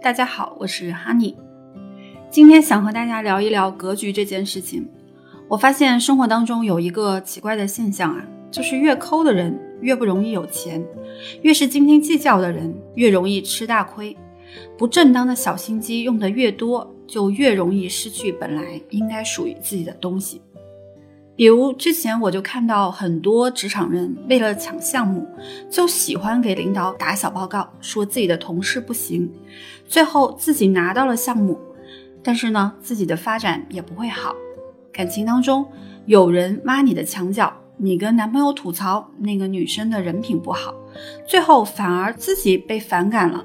大家好，我是 Honey，今天想和大家聊一聊格局这件事情。我发现生活当中有一个奇怪的现象啊，就是越抠的人越不容易有钱，越是斤斤计较的人越容易吃大亏。不正当的小心机用的越多，就越容易失去本来应该属于自己的东西。比如之前我就看到很多职场人为了抢项目，就喜欢给领导打小报告，说自己的同事不行，最后自己拿到了项目，但是呢，自己的发展也不会好。感情当中，有人挖你的墙角，你跟男朋友吐槽那个女生的人品不好，最后反而自己被反感了。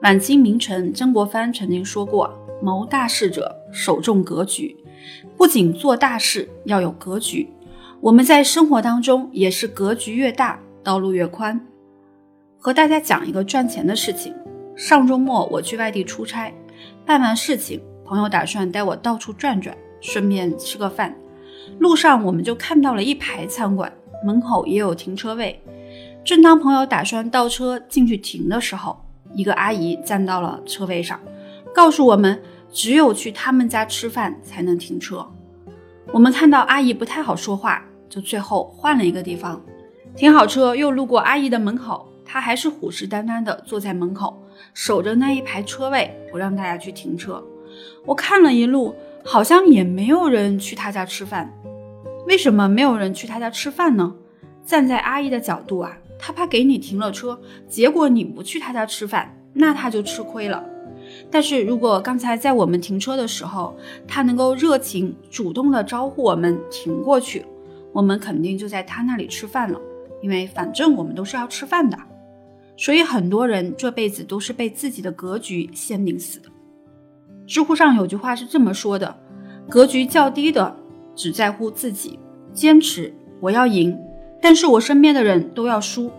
晚清名臣曾国藩曾经说过：“谋大事者，首重格局。不仅做大事要有格局，我们在生活当中也是格局越大，道路越宽。”和大家讲一个赚钱的事情。上周末我去外地出差，办完事情，朋友打算带我到处转转。顺便吃个饭，路上我们就看到了一排餐馆，门口也有停车位。正当朋友打算倒车进去停的时候，一个阿姨站到了车位上，告诉我们只有去他们家吃饭才能停车。我们看到阿姨不太好说话，就最后换了一个地方停好车。又路过阿姨的门口，她还是虎视眈眈地坐在门口，守着那一排车位，不让大家去停车。我看了一路。好像也没有人去他家吃饭，为什么没有人去他家吃饭呢？站在阿姨的角度啊，她怕给你停了车，结果你不去他家吃饭，那她就吃亏了。但是如果刚才在我们停车的时候，他能够热情主动的招呼我们停过去，我们肯定就在他那里吃饭了，因为反正我们都是要吃饭的。所以很多人这辈子都是被自己的格局限定死的。知乎上有句话是这么说的：格局较低的只在乎自己，坚持我要赢，但是我身边的人都要输；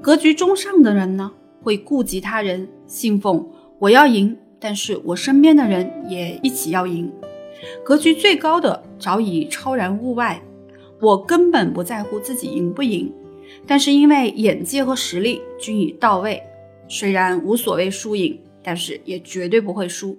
格局中上的人呢，会顾及他人，信奉我要赢，但是我身边的人也一起要赢；格局最高的早已超然物外，我根本不在乎自己赢不赢，但是因为眼界和实力均已到位，虽然无所谓输赢，但是也绝对不会输。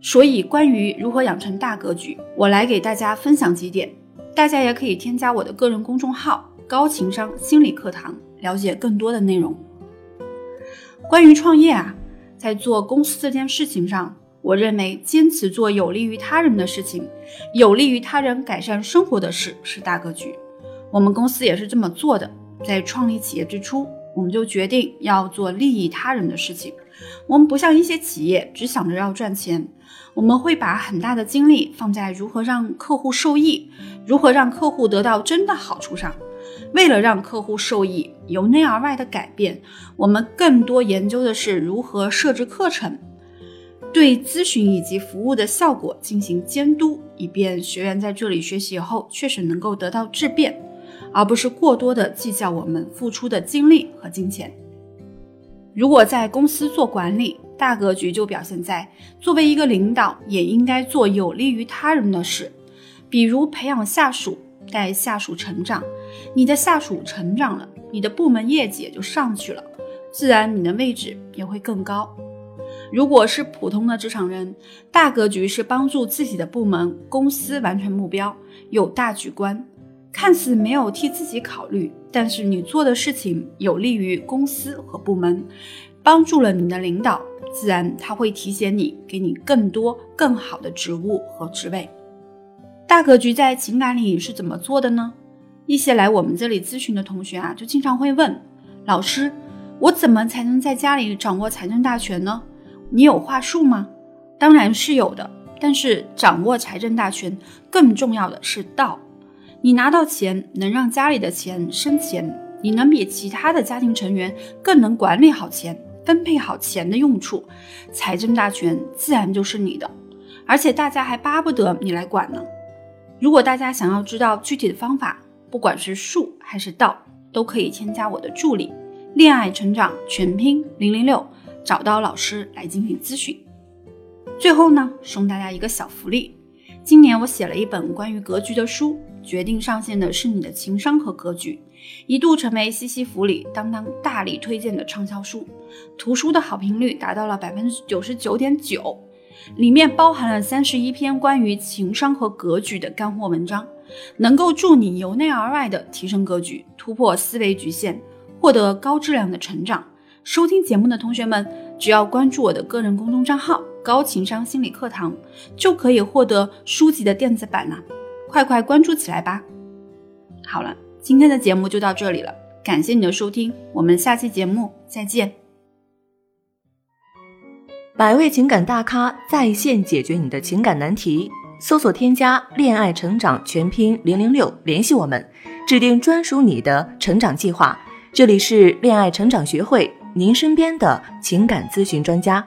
所以，关于如何养成大格局，我来给大家分享几点。大家也可以添加我的个人公众号“高情商心理课堂”，了解更多的内容。关于创业啊，在做公司这件事情上，我认为坚持做有利于他人的事情，有利于他人改善生活的事是大格局。我们公司也是这么做的。在创立企业之初，我们就决定要做利益他人的事情。我们不像一些企业只想着要赚钱，我们会把很大的精力放在如何让客户受益，如何让客户得到真的好处上。为了让客户受益，由内而外的改变，我们更多研究的是如何设置课程，对咨询以及服务的效果进行监督，以便学员在这里学习以后确实能够得到质变，而不是过多的计较我们付出的精力和金钱。如果在公司做管理，大格局就表现在作为一个领导，也应该做有利于他人的事，比如培养下属，带下属成长。你的下属成长了，你的部门业绩也就上去了，自然你的位置也会更高。如果是普通的职场人，大格局是帮助自己的部门、公司完成目标，有大局观。看似没有替自己考虑，但是你做的事情有利于公司和部门，帮助了你的领导，自然他会提携你，给你更多更好的职务和职位。大格局在情感里是怎么做的呢？一些来我们这里咨询的同学啊，就经常会问老师：我怎么才能在家里掌握财政大权呢？你有话术吗？当然是有的，但是掌握财政大权更重要的是道。你拿到钱，能让家里的钱生钱，你能比其他的家庭成员更能管理好钱，分配好钱的用处，财政大权自然就是你的，而且大家还巴不得你来管呢。如果大家想要知道具体的方法，不管是术还是道，都可以添加我的助理“恋爱成长全拼零零六”，找到老师来进行咨询。最后呢，送大家一个小福利，今年我写了一本关于格局的书。决定上线的是你的情商和格局，一度成为西西弗里当当大力推荐的畅销书，图书的好评率达到了百分之九十九点九。里面包含了三十一篇关于情商和格局的干货文章，能够助你由内而外的提升格局，突破思维局限，获得高质量的成长。收听节目的同学们，只要关注我的个人公众账号“高情商心理课堂”，就可以获得书籍的电子版了。快快关注起来吧！好了，今天的节目就到这里了，感谢你的收听，我们下期节目再见。百位情感大咖在线解决你的情感难题，搜索添加“恋爱成长全拼零零六”，联系我们，制定专属你的成长计划。这里是恋爱成长学会，您身边的情感咨询专家。